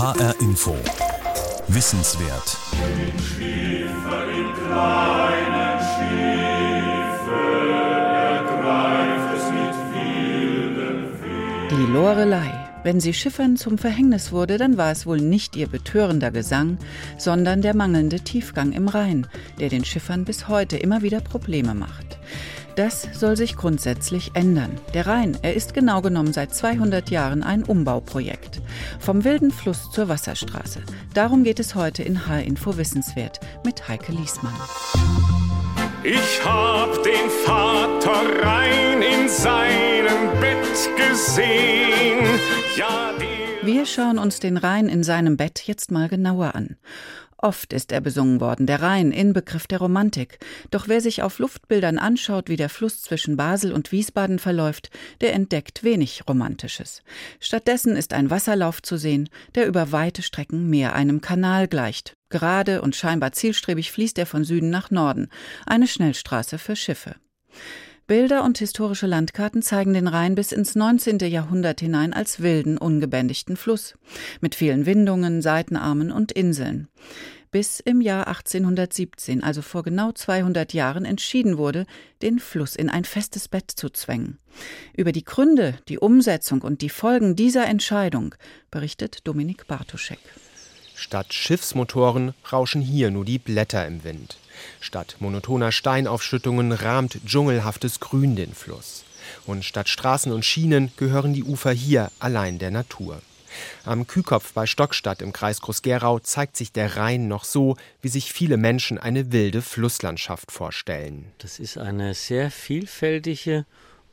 HR Info. Wissenswert. Die Lorelei. Wenn sie Schiffern zum Verhängnis wurde, dann war es wohl nicht ihr betörender Gesang, sondern der mangelnde Tiefgang im Rhein, der den Schiffern bis heute immer wieder Probleme macht. Das soll sich grundsätzlich ändern. Der Rhein, er ist genau genommen seit 200 Jahren ein Umbauprojekt. Vom wilden Fluss zur Wasserstraße. Darum geht es heute in H-Info Wissenswert mit Heike Liesmann. Ich hab den Vater Rhein in seinem Bett gesehen. Ja, Wir schauen uns den Rhein in seinem Bett jetzt mal genauer an. Oft ist er besungen worden, der Rhein, Inbegriff der Romantik. Doch wer sich auf Luftbildern anschaut, wie der Fluss zwischen Basel und Wiesbaden verläuft, der entdeckt wenig Romantisches. Stattdessen ist ein Wasserlauf zu sehen, der über weite Strecken mehr einem Kanal gleicht. Gerade und scheinbar zielstrebig fließt er von Süden nach Norden, eine Schnellstraße für Schiffe. Bilder und historische Landkarten zeigen den Rhein bis ins 19. Jahrhundert hinein als wilden, ungebändigten Fluss, mit vielen Windungen, Seitenarmen und Inseln. Bis im Jahr 1817, also vor genau 200 Jahren, entschieden wurde, den Fluss in ein festes Bett zu zwängen. Über die Gründe, die Umsetzung und die Folgen dieser Entscheidung berichtet Dominik Bartoschek. Statt Schiffsmotoren rauschen hier nur die Blätter im Wind. Statt monotoner Steinaufschüttungen rahmt dschungelhaftes Grün den Fluss. Und statt Straßen und Schienen gehören die Ufer hier allein der Natur. Am Kühkopf bei Stockstadt im Kreis Groß-Gerau zeigt sich der Rhein noch so, wie sich viele Menschen eine wilde Flusslandschaft vorstellen. Das ist eine sehr vielfältige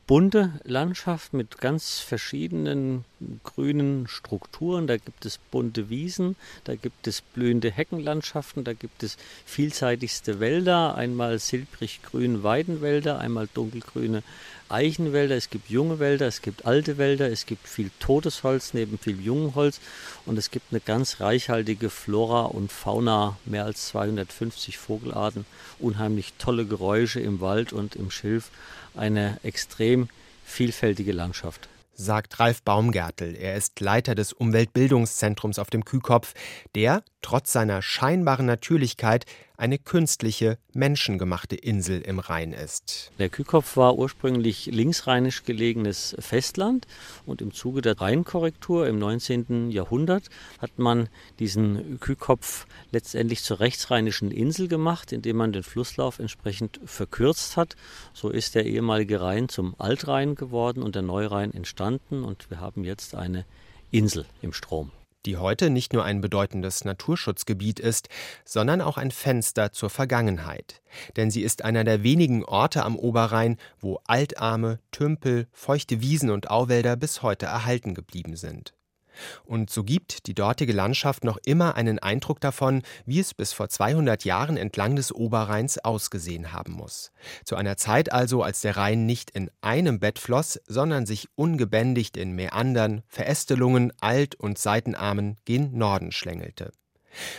bunte Landschaft mit ganz verschiedenen grünen Strukturen. Da gibt es bunte Wiesen, da gibt es blühende Heckenlandschaften, da gibt es vielseitigste Wälder, einmal silbrig-grün Weidenwälder, einmal dunkelgrüne Eichenwälder, es gibt junge Wälder, es gibt alte Wälder, es gibt viel totes Holz neben viel jungem Holz und es gibt eine ganz reichhaltige Flora und Fauna, mehr als 250 Vogelarten, unheimlich tolle Geräusche im Wald und im Schilf, eine extrem vielfältige Landschaft sagt Ralf Baumgärtel. Er ist Leiter des Umweltbildungszentrums auf dem Kühkopf, der, trotz seiner scheinbaren Natürlichkeit, eine künstliche, menschengemachte Insel im Rhein ist. Der Kühkopf war ursprünglich linksrheinisch gelegenes Festland und im Zuge der Rheinkorrektur im 19. Jahrhundert hat man diesen Kühkopf letztendlich zur rechtsrheinischen Insel gemacht, indem man den Flusslauf entsprechend verkürzt hat. So ist der ehemalige Rhein zum Altrhein geworden und der Neurhein entstanden und wir haben jetzt eine Insel im Strom die heute nicht nur ein bedeutendes Naturschutzgebiet ist, sondern auch ein Fenster zur Vergangenheit. Denn sie ist einer der wenigen Orte am Oberrhein, wo Altarme, Tümpel, feuchte Wiesen und Auwälder bis heute erhalten geblieben sind. Und so gibt die dortige Landschaft noch immer einen Eindruck davon, wie es bis vor 200 Jahren entlang des Oberrheins ausgesehen haben muss. Zu einer Zeit also, als der Rhein nicht in einem Bett floss, sondern sich ungebändigt in Meandern, Verästelungen, Alt- und Seitenarmen gen Norden schlängelte.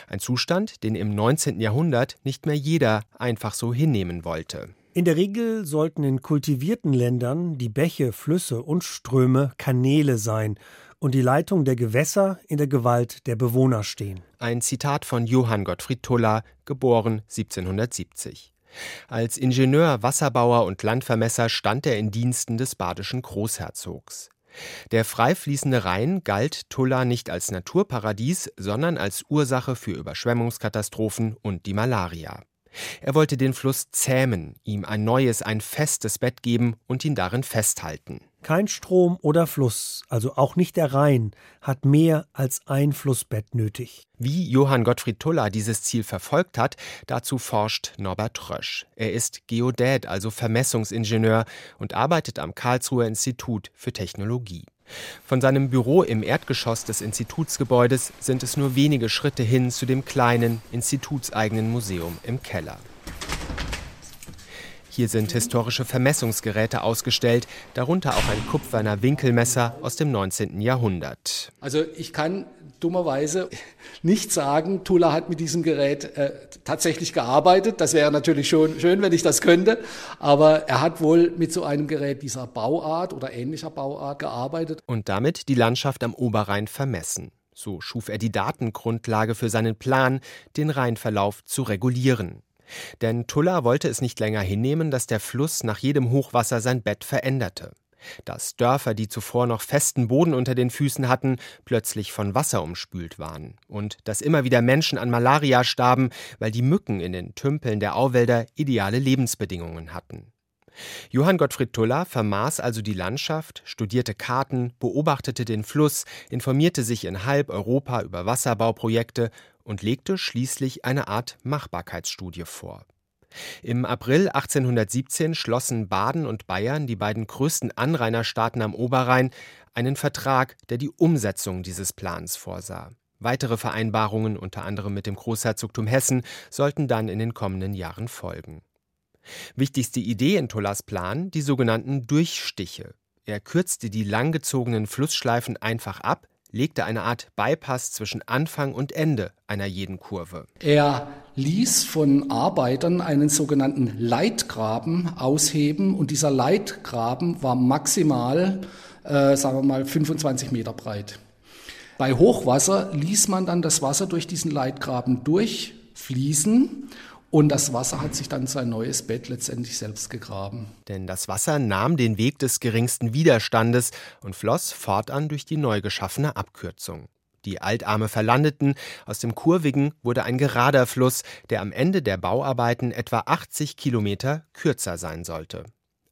Ein Zustand, den im 19. Jahrhundert nicht mehr jeder einfach so hinnehmen wollte. In der Regel sollten in kultivierten Ländern die Bäche, Flüsse und Ströme Kanäle sein und die Leitung der Gewässer in der Gewalt der Bewohner stehen. Ein Zitat von Johann Gottfried Tuller, geboren 1770. Als Ingenieur, Wasserbauer und Landvermesser stand er in Diensten des badischen Großherzogs. Der frei fließende Rhein galt Tulla nicht als Naturparadies, sondern als Ursache für Überschwemmungskatastrophen und die Malaria. Er wollte den Fluss zähmen, ihm ein neues, ein festes Bett geben und ihn darin festhalten. Kein Strom oder Fluss, also auch nicht der Rhein, hat mehr als ein Flussbett nötig. Wie Johann Gottfried Tuller dieses Ziel verfolgt hat, dazu forscht Norbert Rösch. Er ist Geodät, also Vermessungsingenieur und arbeitet am Karlsruher Institut für Technologie. Von seinem Büro im Erdgeschoss des Institutsgebäudes sind es nur wenige Schritte hin zu dem kleinen, institutseigenen Museum im Keller. Hier sind historische Vermessungsgeräte ausgestellt, darunter auch ein kupferner Winkelmesser aus dem 19. Jahrhundert. Also ich kann dummerweise nicht sagen, Tula hat mit diesem Gerät äh, tatsächlich gearbeitet. Das wäre natürlich schon schön, wenn ich das könnte. Aber er hat wohl mit so einem Gerät dieser Bauart oder ähnlicher Bauart gearbeitet. Und damit die Landschaft am Oberrhein vermessen. So schuf er die Datengrundlage für seinen Plan, den Rheinverlauf zu regulieren. Denn Tulla wollte es nicht länger hinnehmen, dass der Fluss nach jedem Hochwasser sein Bett veränderte. Dass Dörfer, die zuvor noch festen Boden unter den Füßen hatten, plötzlich von Wasser umspült waren. Und dass immer wieder Menschen an Malaria starben, weil die Mücken in den Tümpeln der Auwälder ideale Lebensbedingungen hatten. Johann Gottfried Tuller vermaß also die Landschaft, studierte Karten, beobachtete den Fluss, informierte sich in halb Europa über Wasserbauprojekte und legte schließlich eine Art Machbarkeitsstudie vor. Im April 1817 schlossen Baden und Bayern, die beiden größten Anrainerstaaten am Oberrhein, einen Vertrag, der die Umsetzung dieses Plans vorsah. Weitere Vereinbarungen, unter anderem mit dem Großherzogtum Hessen, sollten dann in den kommenden Jahren folgen. Wichtigste Idee in Tollas Plan die sogenannten Durchstiche. Er kürzte die langgezogenen Flussschleifen einfach ab, legte eine Art Bypass zwischen Anfang und Ende einer jeden Kurve. Er ließ von Arbeitern einen sogenannten Leitgraben ausheben und dieser Leitgraben war maximal, äh, sagen wir mal, 25 Meter breit. Bei Hochwasser ließ man dann das Wasser durch diesen Leitgraben durchfließen und das Wasser hat sich dann sein neues Bett letztendlich selbst gegraben. Denn das Wasser nahm den Weg des geringsten Widerstandes und floss fortan durch die neu geschaffene Abkürzung. Die Altarme verlandeten, aus dem Kurvigen wurde ein gerader Fluss, der am Ende der Bauarbeiten etwa 80 Kilometer kürzer sein sollte.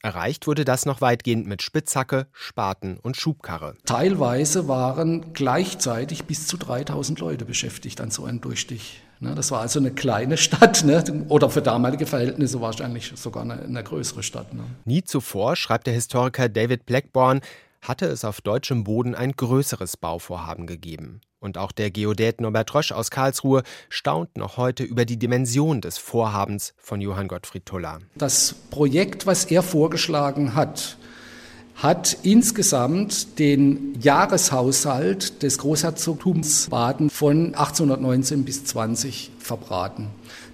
Erreicht wurde das noch weitgehend mit Spitzhacke, Spaten und Schubkarre. Teilweise waren gleichzeitig bis zu 3000 Leute beschäftigt an so einem Durchstich. Ne, das war also eine kleine Stadt ne, oder für damalige Verhältnisse wahrscheinlich sogar eine, eine größere Stadt. Ne. Nie zuvor, schreibt der Historiker David Blackborn, hatte es auf deutschem Boden ein größeres Bauvorhaben gegeben. Und auch der Geodät Norbert Rosch aus Karlsruhe staunt noch heute über die Dimension des Vorhabens von Johann Gottfried Tuller. Das Projekt, was er vorgeschlagen hat, hat insgesamt den Jahreshaushalt des Großherzogtums Baden von 1819 bis 20 verbraten.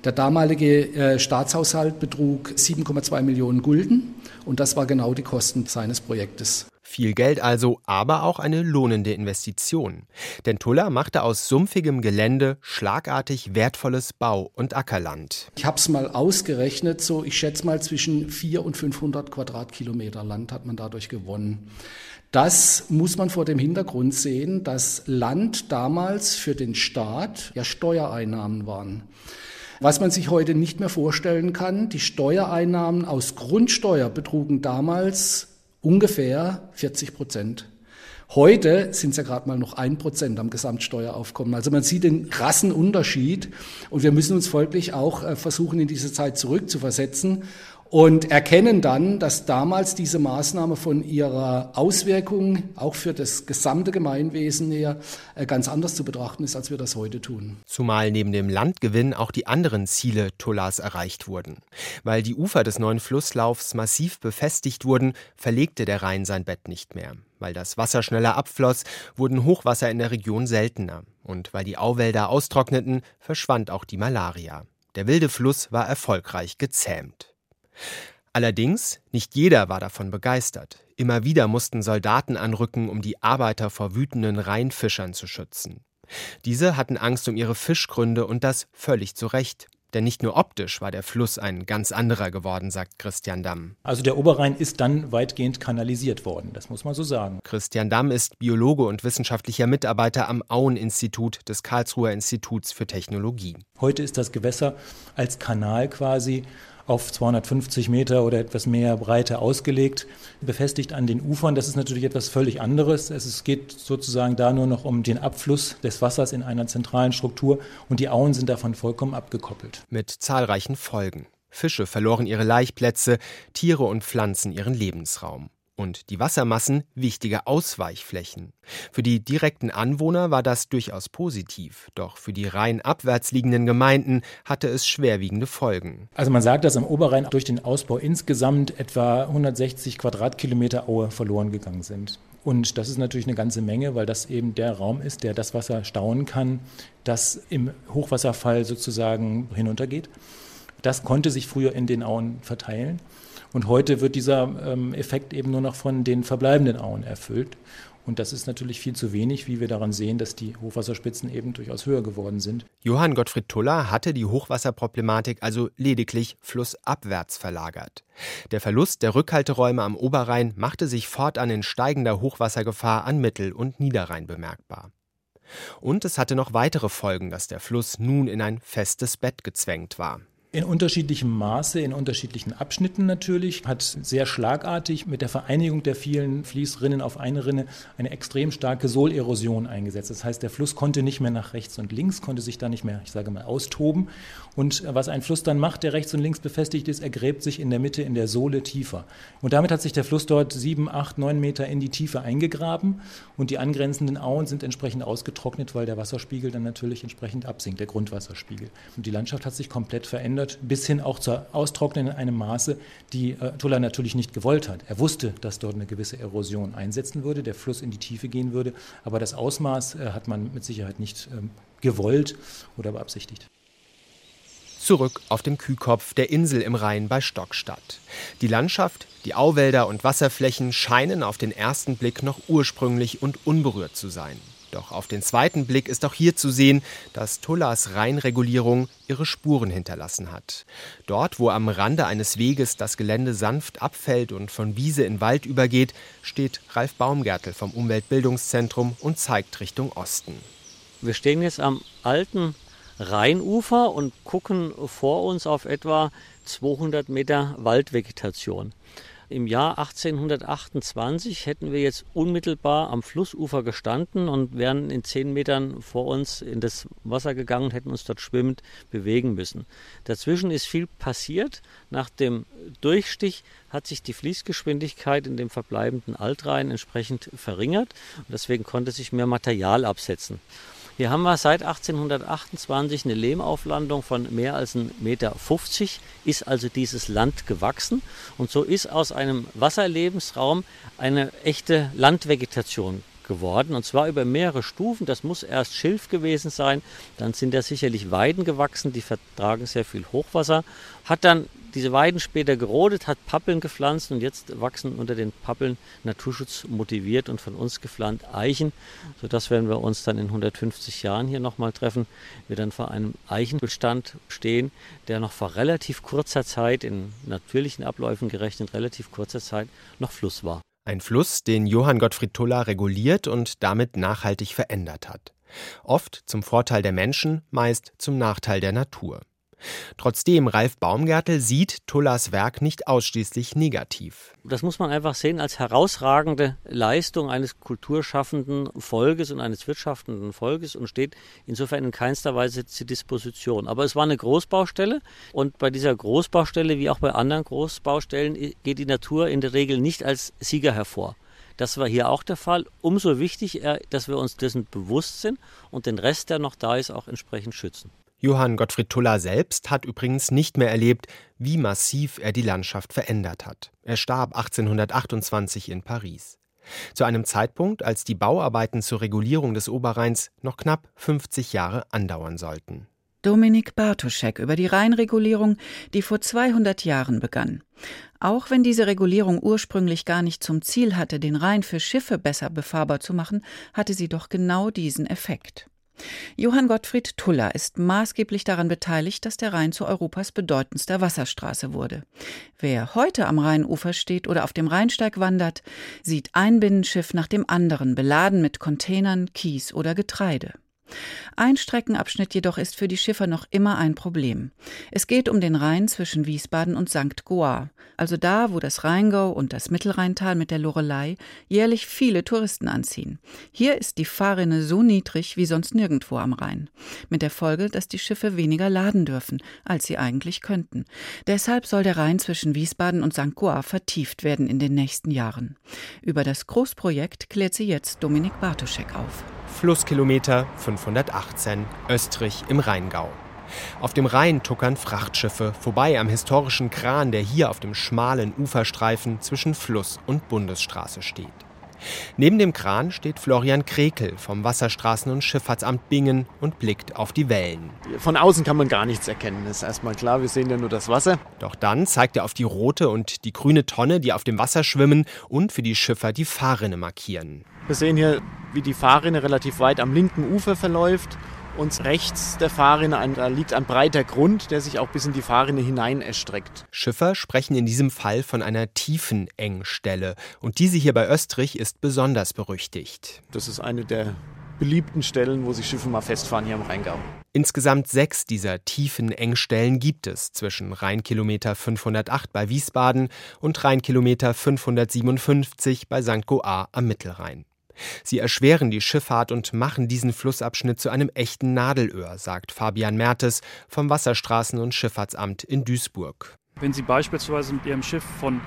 Der damalige äh, Staatshaushalt betrug 7,2 Millionen Gulden und das war genau die Kosten seines Projektes. Viel Geld also, aber auch eine lohnende Investition. Denn Tuller machte aus sumpfigem Gelände schlagartig wertvolles Bau- und Ackerland. Ich habe es mal ausgerechnet, so ich schätze mal zwischen 400 und 500 Quadratkilometer Land hat man dadurch gewonnen. Das muss man vor dem Hintergrund sehen, dass Land damals für den Staat ja Steuereinnahmen waren. Was man sich heute nicht mehr vorstellen kann, die Steuereinnahmen aus Grundsteuer betrugen damals ungefähr 40 Prozent. Heute sind es ja gerade mal noch ein Prozent am Gesamtsteueraufkommen. Also man sieht den krassen Unterschied und wir müssen uns folglich auch äh, versuchen, in diese Zeit zurückzuversetzen und erkennen dann, dass damals diese Maßnahme von ihrer Auswirkung auch für das gesamte Gemeinwesen her äh, ganz anders zu betrachten ist, als wir das heute tun. Zumal neben dem Landgewinn auch die anderen Ziele Tullas erreicht wurden. Weil die Ufer des neuen Flusslaufs massiv befestigt wurden, verlegte der Rhein sein Bett nicht mehr. Weil das Wasser schneller abfloss, wurden Hochwasser in der Region seltener. Und weil die Auwälder austrockneten, verschwand auch die Malaria. Der wilde Fluss war erfolgreich gezähmt. Allerdings, nicht jeder war davon begeistert. Immer wieder mussten Soldaten anrücken, um die Arbeiter vor wütenden Rheinfischern zu schützen. Diese hatten Angst um ihre Fischgründe und das völlig zu Recht. Denn nicht nur optisch war der Fluss ein ganz anderer geworden, sagt Christian Damm. Also der Oberrhein ist dann weitgehend kanalisiert worden, das muss man so sagen. Christian Damm ist Biologe und wissenschaftlicher Mitarbeiter am Auen-Institut des Karlsruher Instituts für Technologie. Heute ist das Gewässer als Kanal quasi auf 250 Meter oder etwas mehr Breite ausgelegt, befestigt an den Ufern. Das ist natürlich etwas völlig anderes. Es geht sozusagen da nur noch um den Abfluss des Wassers in einer zentralen Struktur und die Auen sind davon vollkommen abgekoppelt. Mit zahlreichen Folgen. Fische verloren ihre Laichplätze, Tiere und Pflanzen ihren Lebensraum und die Wassermassen wichtige Ausweichflächen. Für die direkten Anwohner war das durchaus positiv, doch für die rein abwärts liegenden Gemeinden hatte es schwerwiegende Folgen. Also man sagt, dass am Oberrhein durch den Ausbau insgesamt etwa 160 Quadratkilometer Aue verloren gegangen sind. Und das ist natürlich eine ganze Menge, weil das eben der Raum ist, der das Wasser stauen kann, das im Hochwasserfall sozusagen hinuntergeht. Das konnte sich früher in den Auen verteilen. Und heute wird dieser ähm, Effekt eben nur noch von den verbleibenden Auen erfüllt. Und das ist natürlich viel zu wenig, wie wir daran sehen, dass die Hochwasserspitzen eben durchaus höher geworden sind. Johann Gottfried Tuller hatte die Hochwasserproblematik also lediglich flussabwärts verlagert. Der Verlust der Rückhalteräume am Oberrhein machte sich fortan in steigender Hochwassergefahr an Mittel- und Niederrhein bemerkbar. Und es hatte noch weitere Folgen, dass der Fluss nun in ein festes Bett gezwängt war. In unterschiedlichem Maße, in unterschiedlichen Abschnitten natürlich, hat sehr schlagartig mit der Vereinigung der vielen Fließrinnen auf eine Rinne eine extrem starke Sohlerosion eingesetzt. Das heißt, der Fluss konnte nicht mehr nach rechts und links, konnte sich da nicht mehr, ich sage mal, austoben. Und was ein Fluss dann macht, der rechts und links befestigt ist, er gräbt sich in der Mitte in der Sohle tiefer. Und damit hat sich der Fluss dort sieben, acht, neun Meter in die Tiefe eingegraben und die angrenzenden Auen sind entsprechend ausgetrocknet, weil der Wasserspiegel dann natürlich entsprechend absinkt, der Grundwasserspiegel. Und die Landschaft hat sich komplett verändert verändert, bis hin auch zur Austrocknung in einem Maße, die äh, Tuller natürlich nicht gewollt hat. Er wusste, dass dort eine gewisse Erosion einsetzen würde, der Fluss in die Tiefe gehen würde, aber das Ausmaß äh, hat man mit Sicherheit nicht ähm, gewollt oder beabsichtigt. Zurück auf dem Kühkopf der Insel im Rhein bei Stockstadt. Die Landschaft, die Auwälder und Wasserflächen scheinen auf den ersten Blick noch ursprünglich und unberührt zu sein. Doch auf den zweiten Blick ist auch hier zu sehen, dass Tullas Rheinregulierung ihre Spuren hinterlassen hat. Dort, wo am Rande eines Weges das Gelände sanft abfällt und von Wiese in Wald übergeht, steht Ralf Baumgärtel vom Umweltbildungszentrum und zeigt Richtung Osten. Wir stehen jetzt am alten Rheinufer und gucken vor uns auf etwa 200 Meter Waldvegetation. Im Jahr 1828 hätten wir jetzt unmittelbar am Flussufer gestanden und wären in zehn Metern vor uns in das Wasser gegangen und hätten uns dort schwimmend bewegen müssen. Dazwischen ist viel passiert. Nach dem Durchstich hat sich die Fließgeschwindigkeit in dem verbleibenden Altrhein entsprechend verringert und deswegen konnte sich mehr Material absetzen. Hier haben wir seit 1828 eine Lehmauflandung von mehr als 1,50 Meter, ist also dieses Land gewachsen. Und so ist aus einem Wasserlebensraum eine echte Landvegetation geworden. Und zwar über mehrere Stufen. Das muss erst Schilf gewesen sein, dann sind da sicherlich Weiden gewachsen, die vertragen sehr viel Hochwasser, hat dann diese Weiden später gerodet, hat Pappeln gepflanzt und jetzt wachsen unter den Pappeln Naturschutz motiviert und von uns gepflanzt Eichen, sodass wenn wir uns dann in 150 Jahren hier nochmal treffen, wir dann vor einem Eichenbestand stehen, der noch vor relativ kurzer Zeit, in natürlichen Abläufen gerechnet, relativ kurzer Zeit noch Fluss war. Ein Fluss, den Johann Gottfried Tuller reguliert und damit nachhaltig verändert hat. Oft zum Vorteil der Menschen, meist zum Nachteil der Natur. Trotzdem Ralf Baumgärtel sieht Tullers Werk nicht ausschließlich negativ. Das muss man einfach sehen als herausragende Leistung eines kulturschaffenden Volkes und eines wirtschaftenden Volkes und steht insofern in keinster Weise zur Disposition. Aber es war eine Großbaustelle und bei dieser Großbaustelle wie auch bei anderen Großbaustellen geht die Natur in der Regel nicht als Sieger hervor. Das war hier auch der Fall. Umso wichtiger, dass wir uns dessen bewusst sind und den Rest, der noch da ist, auch entsprechend schützen. Johann Gottfried Tuller selbst hat übrigens nicht mehr erlebt, wie massiv er die Landschaft verändert hat. Er starb 1828 in Paris. Zu einem Zeitpunkt, als die Bauarbeiten zur Regulierung des Oberrheins noch knapp 50 Jahre andauern sollten. Dominik Bartoschek über die Rheinregulierung, die vor 200 Jahren begann. Auch wenn diese Regulierung ursprünglich gar nicht zum Ziel hatte, den Rhein für Schiffe besser befahrbar zu machen, hatte sie doch genau diesen Effekt. Johann Gottfried Tuller ist maßgeblich daran beteiligt, dass der Rhein zu Europas bedeutendster Wasserstraße wurde. Wer heute am Rheinufer steht oder auf dem Rheinsteig wandert, sieht ein Binnenschiff nach dem anderen beladen mit Containern, Kies oder Getreide. Ein Streckenabschnitt jedoch ist für die Schiffer noch immer ein Problem. Es geht um den Rhein zwischen Wiesbaden und St. Goar, also da, wo das Rheingau und das Mittelrheintal mit der Lorelei jährlich viele Touristen anziehen. Hier ist die Fahrrinne so niedrig wie sonst nirgendwo am Rhein, mit der Folge, dass die Schiffe weniger laden dürfen, als sie eigentlich könnten. Deshalb soll der Rhein zwischen Wiesbaden und St. Goar vertieft werden in den nächsten Jahren. Über das Großprojekt klärt sie jetzt Dominik Bartoschek auf. Flusskilometer 518, Österreich im Rheingau. Auf dem Rhein tuckern Frachtschiffe vorbei am historischen Kran, der hier auf dem schmalen Uferstreifen zwischen Fluss und Bundesstraße steht. Neben dem Kran steht Florian Krekel vom Wasserstraßen- und Schifffahrtsamt Bingen und blickt auf die Wellen. Von außen kann man gar nichts erkennen, ist erstmal klar, wir sehen ja nur das Wasser. Doch dann zeigt er auf die rote und die grüne Tonne, die auf dem Wasser schwimmen und für die Schiffer die Fahrrinne markieren. Wir sehen hier, wie die Fahrrinne relativ weit am linken Ufer verläuft und rechts der Fahrrinne ein, da liegt ein breiter Grund, der sich auch bis in die Fahrrinne hinein erstreckt. Schiffer sprechen in diesem Fall von einer tiefen Engstelle und diese hier bei Österreich ist besonders berüchtigt. Das ist eine der beliebten Stellen, wo sich Schiffe mal festfahren hier am Rheingau. Insgesamt sechs dieser tiefen Engstellen gibt es zwischen Rheinkilometer 508 bei Wiesbaden und Rheinkilometer 557 bei St. Goar am Mittelrhein. Sie erschweren die Schifffahrt und machen diesen Flussabschnitt zu einem echten Nadelöhr, sagt Fabian Mertes vom Wasserstraßen- und Schifffahrtsamt in Duisburg. Wenn Sie beispielsweise mit Ihrem Schiff von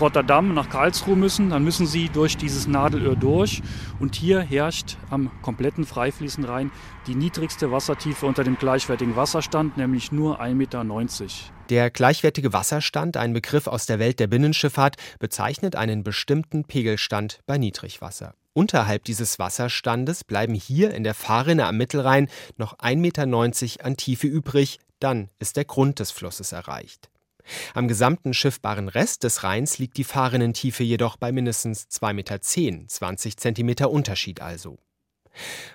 Rotterdam nach Karlsruhe müssen, dann müssen Sie durch dieses Nadelöhr durch. Und hier herrscht am kompletten freifließenden Rhein die niedrigste Wassertiefe unter dem gleichwertigen Wasserstand, nämlich nur 1,90 Meter. Der gleichwertige Wasserstand, ein Begriff aus der Welt der Binnenschifffahrt, bezeichnet einen bestimmten Pegelstand bei Niedrigwasser. Unterhalb dieses Wasserstandes bleiben hier in der Fahrrinne am Mittelrhein noch 1,90 Meter an Tiefe übrig, dann ist der Grund des Flusses erreicht. Am gesamten schiffbaren Rest des Rheins liegt die Fahrrinnentiefe jedoch bei mindestens 2,10 Meter, 20 Zentimeter Unterschied also.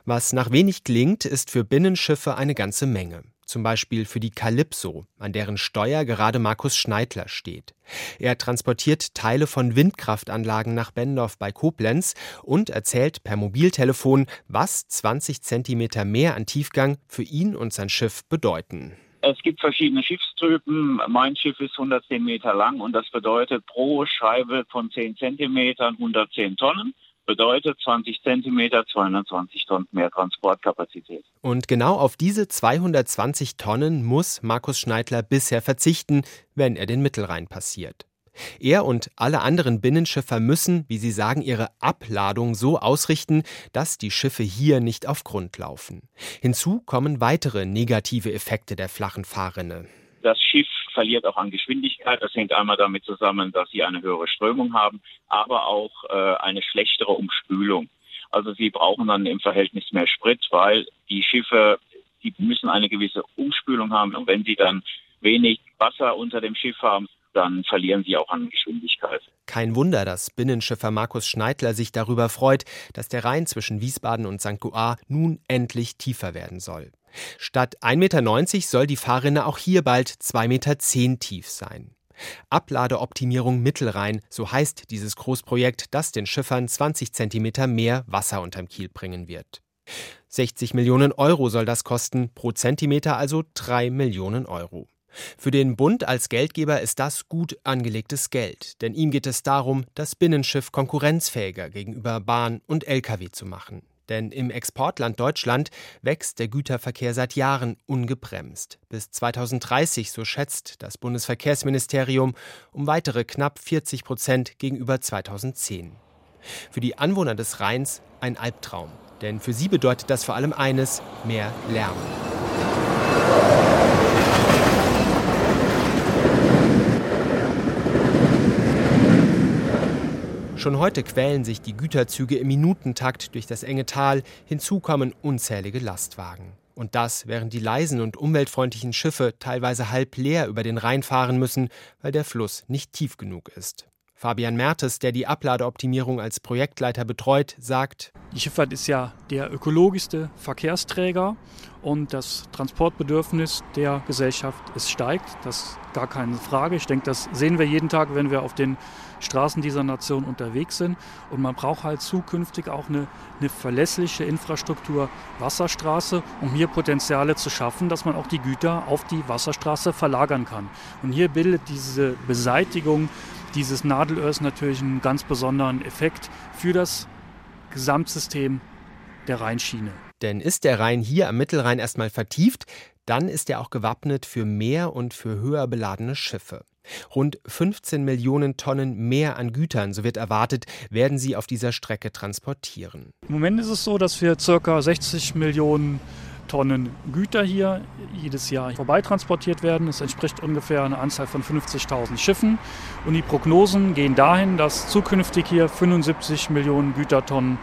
Was nach wenig klingt, ist für Binnenschiffe eine ganze Menge zum Beispiel für die Calypso, an deren Steuer gerade Markus Schneidler steht. Er transportiert Teile von Windkraftanlagen nach Bendorf bei Koblenz und erzählt per Mobiltelefon, was 20 Zentimeter mehr an Tiefgang für ihn und sein Schiff bedeuten. Es gibt verschiedene Schiffstypen. Mein Schiff ist 110 Meter lang und das bedeutet pro Scheibe von 10 Zentimetern 110 Tonnen bedeutet 20 Zentimeter, 220 Tonnen mehr Transportkapazität. Und genau auf diese 220 Tonnen muss Markus Schneidler bisher verzichten, wenn er den Mittelrhein passiert. Er und alle anderen Binnenschiffer müssen, wie sie sagen, ihre Abladung so ausrichten, dass die Schiffe hier nicht auf Grund laufen. Hinzu kommen weitere negative Effekte der flachen Fahrrinne. Das Schiff verliert auch an Geschwindigkeit. Das hängt einmal damit zusammen, dass sie eine höhere Strömung haben, aber auch äh, eine schlechtere Umspülung. Also sie brauchen dann im Verhältnis mehr Sprit, weil die Schiffe, die müssen eine gewisse Umspülung haben. Und wenn sie dann wenig Wasser unter dem Schiff haben, dann verlieren sie auch an Geschwindigkeit. Kein Wunder, dass Binnenschiffer Markus Schneidler sich darüber freut, dass der Rhein zwischen Wiesbaden und St. Goar nun endlich tiefer werden soll. Statt 1,90 Meter soll die Fahrrinne auch hier bald 2,10 Meter tief sein. Abladeoptimierung Mittelrhein, so heißt dieses Großprojekt, das den Schiffern 20 Zentimeter mehr Wasser unterm Kiel bringen wird. 60 Millionen Euro soll das kosten, pro Zentimeter also 3 Millionen Euro. Für den Bund als Geldgeber ist das gut angelegtes Geld, denn ihm geht es darum, das Binnenschiff konkurrenzfähiger gegenüber Bahn und Lkw zu machen. Denn im Exportland Deutschland wächst der Güterverkehr seit Jahren ungebremst. Bis 2030, so schätzt das Bundesverkehrsministerium, um weitere knapp 40 Prozent gegenüber 2010. Für die Anwohner des Rheins ein Albtraum. Denn für sie bedeutet das vor allem eines, mehr Lärm. Schon heute quälen sich die Güterzüge im Minutentakt durch das enge Tal, hinzu kommen unzählige Lastwagen. Und das, während die leisen und umweltfreundlichen Schiffe teilweise halb leer über den Rhein fahren müssen, weil der Fluss nicht tief genug ist. Fabian Mertes, der die Abladeoptimierung als Projektleiter betreut, sagt: Die Schifffahrt ist ja der ökologischste Verkehrsträger und das Transportbedürfnis der Gesellschaft es steigt. Das ist gar keine Frage. Ich denke, das sehen wir jeden Tag, wenn wir auf den Straßen dieser Nation unterwegs sind. Und man braucht halt zukünftig auch eine, eine verlässliche Infrastruktur Wasserstraße, um hier Potenziale zu schaffen, dass man auch die Güter auf die Wasserstraße verlagern kann. Und hier bildet diese Beseitigung dieses Nadelöhrs natürlich einen ganz besonderen Effekt für das Gesamtsystem der Rheinschiene. Denn ist der Rhein hier am Mittelrhein erstmal vertieft, dann ist er auch gewappnet für mehr und für höher beladene Schiffe. Rund 15 Millionen Tonnen mehr an Gütern, so wird erwartet, werden sie auf dieser Strecke transportieren. Im Moment ist es so, dass wir ca. 60 Millionen Tonnen Güter hier jedes Jahr vorbeitransportiert werden. Das entspricht ungefähr einer Anzahl von 50.000 Schiffen. Und die Prognosen gehen dahin, dass zukünftig hier 75 Millionen Gütertonnen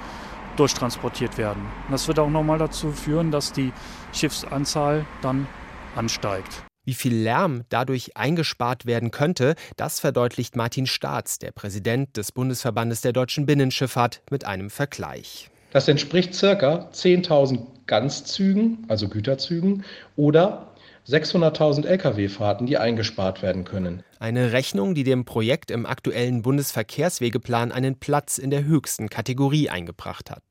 durchtransportiert werden. Und das wird auch nochmal dazu führen, dass die Schiffsanzahl dann ansteigt. Wie viel Lärm dadurch eingespart werden könnte, das verdeutlicht Martin Staats, der Präsident des Bundesverbandes der deutschen Binnenschifffahrt, mit einem Vergleich. Das entspricht ca. 10.000 Ganzzügen, also Güterzügen, oder 600.000 Lkw-Fahrten, die eingespart werden können. Eine Rechnung, die dem Projekt im aktuellen Bundesverkehrswegeplan einen Platz in der höchsten Kategorie eingebracht hat.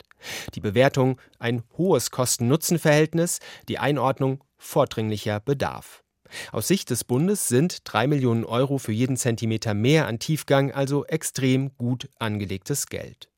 Die Bewertung ein hohes Kosten-Nutzen-Verhältnis, die Einordnung vordringlicher Bedarf. Aus Sicht des Bundes sind drei Millionen Euro für jeden Zentimeter mehr an Tiefgang also extrem gut angelegtes Geld.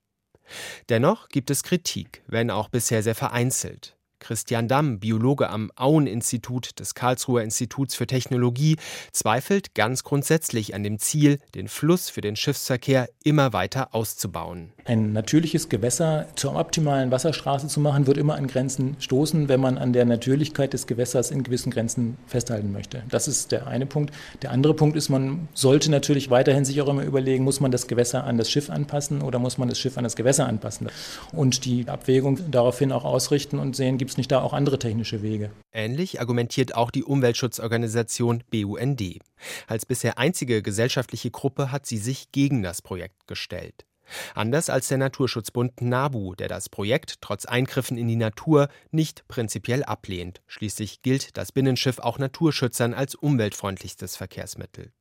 Dennoch gibt es Kritik, wenn auch bisher sehr vereinzelt. Christian Damm, Biologe am Auen-Institut des Karlsruher Instituts für Technologie, zweifelt ganz grundsätzlich an dem Ziel, den Fluss für den Schiffsverkehr immer weiter auszubauen. Ein natürliches Gewässer zur optimalen Wasserstraße zu machen, wird immer an Grenzen stoßen, wenn man an der Natürlichkeit des Gewässers in gewissen Grenzen festhalten möchte. Das ist der eine Punkt. Der andere Punkt ist, man sollte natürlich weiterhin sich auch immer überlegen, muss man das Gewässer an das Schiff anpassen oder muss man das Schiff an das Gewässer anpassen? Und die Abwägung daraufhin auch ausrichten und sehen, gibt es nicht da auch andere technische Wege. Ähnlich argumentiert auch die Umweltschutzorganisation BUND. Als bisher einzige gesellschaftliche Gruppe hat sie sich gegen das Projekt gestellt. Anders als der Naturschutzbund NABU, der das Projekt trotz Eingriffen in die Natur nicht prinzipiell ablehnt. Schließlich gilt das Binnenschiff auch Naturschützern als umweltfreundlichstes Verkehrsmittel.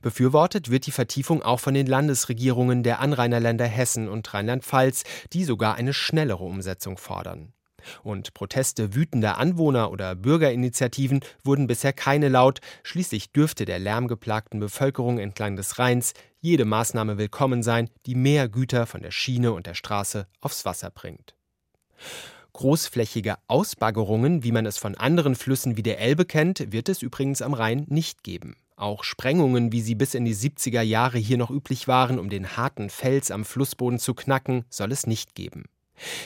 Befürwortet wird die Vertiefung auch von den Landesregierungen der Anrainerländer Hessen und Rheinland-Pfalz, die sogar eine schnellere Umsetzung fordern. Und Proteste wütender Anwohner oder Bürgerinitiativen wurden bisher keine laut, schließlich dürfte der lärmgeplagten Bevölkerung entlang des Rheins jede Maßnahme willkommen sein, die mehr Güter von der Schiene und der Straße aufs Wasser bringt. Großflächige Ausbaggerungen, wie man es von anderen Flüssen wie der Elbe kennt, wird es übrigens am Rhein nicht geben. Auch Sprengungen, wie sie bis in die 70er Jahre hier noch üblich waren, um den harten Fels am Flussboden zu knacken, soll es nicht geben.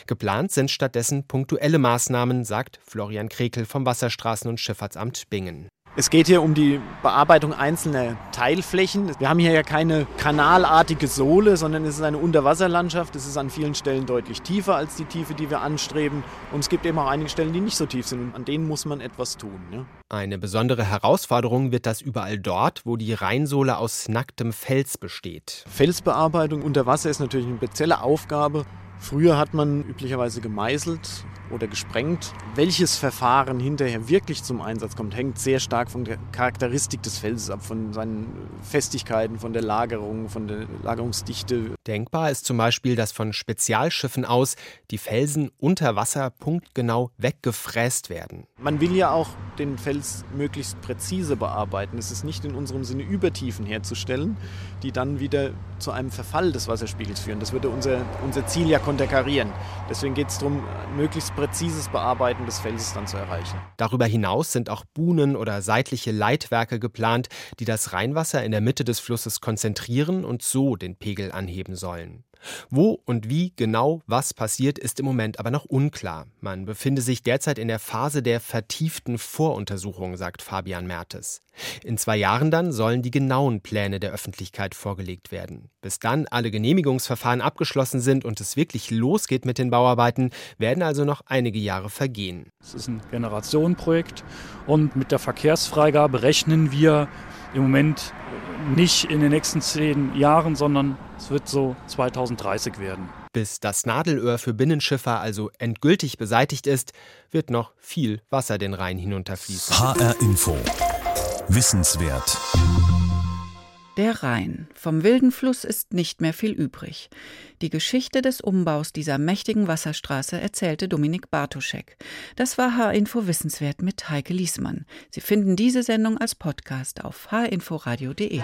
Geplant sind stattdessen punktuelle Maßnahmen, sagt Florian Krekel vom Wasserstraßen- und Schifffahrtsamt Bingen. Es geht hier um die Bearbeitung einzelner Teilflächen. Wir haben hier ja keine kanalartige Sohle, sondern es ist eine Unterwasserlandschaft. Es ist an vielen Stellen deutlich tiefer als die Tiefe, die wir anstreben. Und es gibt eben auch einige Stellen, die nicht so tief sind. Und an denen muss man etwas tun. Ne? Eine besondere Herausforderung wird das überall dort, wo die Rheinsohle aus nacktem Fels besteht. Felsbearbeitung unter Wasser ist natürlich eine spezielle Aufgabe. Früher hat man üblicherweise gemeißelt oder gesprengt. Welches Verfahren hinterher wirklich zum Einsatz kommt, hängt sehr stark von der Charakteristik des Felses ab, von seinen Festigkeiten, von der Lagerung, von der Lagerungsdichte. Denkbar ist zum Beispiel, dass von Spezialschiffen aus die Felsen unter Wasser punktgenau weggefräst werden. Man will ja auch den Fels möglichst präzise bearbeiten. Es ist nicht in unserem Sinne Übertiefen herzustellen, die dann wieder zu einem Verfall des Wasserspiegels führen. Das würde unser, unser Ziel ja konterkarieren. Deswegen geht es darum, möglichst präzises Bearbeiten des Felses dann zu erreichen. Darüber hinaus sind auch Buhnen oder seitliche Leitwerke geplant, die das Rheinwasser in der Mitte des Flusses konzentrieren und so den Pegel anheben sollen. Wo und wie genau was passiert, ist im Moment aber noch unklar. Man befinde sich derzeit in der Phase der vertieften Voruntersuchung, sagt Fabian Mertes. In zwei Jahren dann sollen die genauen Pläne der Öffentlichkeit vorgelegt werden. Bis dann alle Genehmigungsverfahren abgeschlossen sind und es wirklich losgeht mit den Bauarbeiten, werden also noch einige Jahre vergehen. Es ist ein Generationenprojekt und mit der Verkehrsfreigabe rechnen wir im Moment nicht in den nächsten zehn Jahren, sondern es wird so 2030 werden. Bis das Nadelöhr für Binnenschiffer also endgültig beseitigt ist, wird noch viel Wasser den Rhein hinunterfließen. HR Info. Wissenswert. Der Rhein. Vom wilden Fluss ist nicht mehr viel übrig. Die Geschichte des Umbaus dieser mächtigen Wasserstraße erzählte Dominik Bartoschek. Das war H-Info Wissenswert mit Heike Liesmann. Sie finden diese Sendung als Podcast auf hinforadio.de.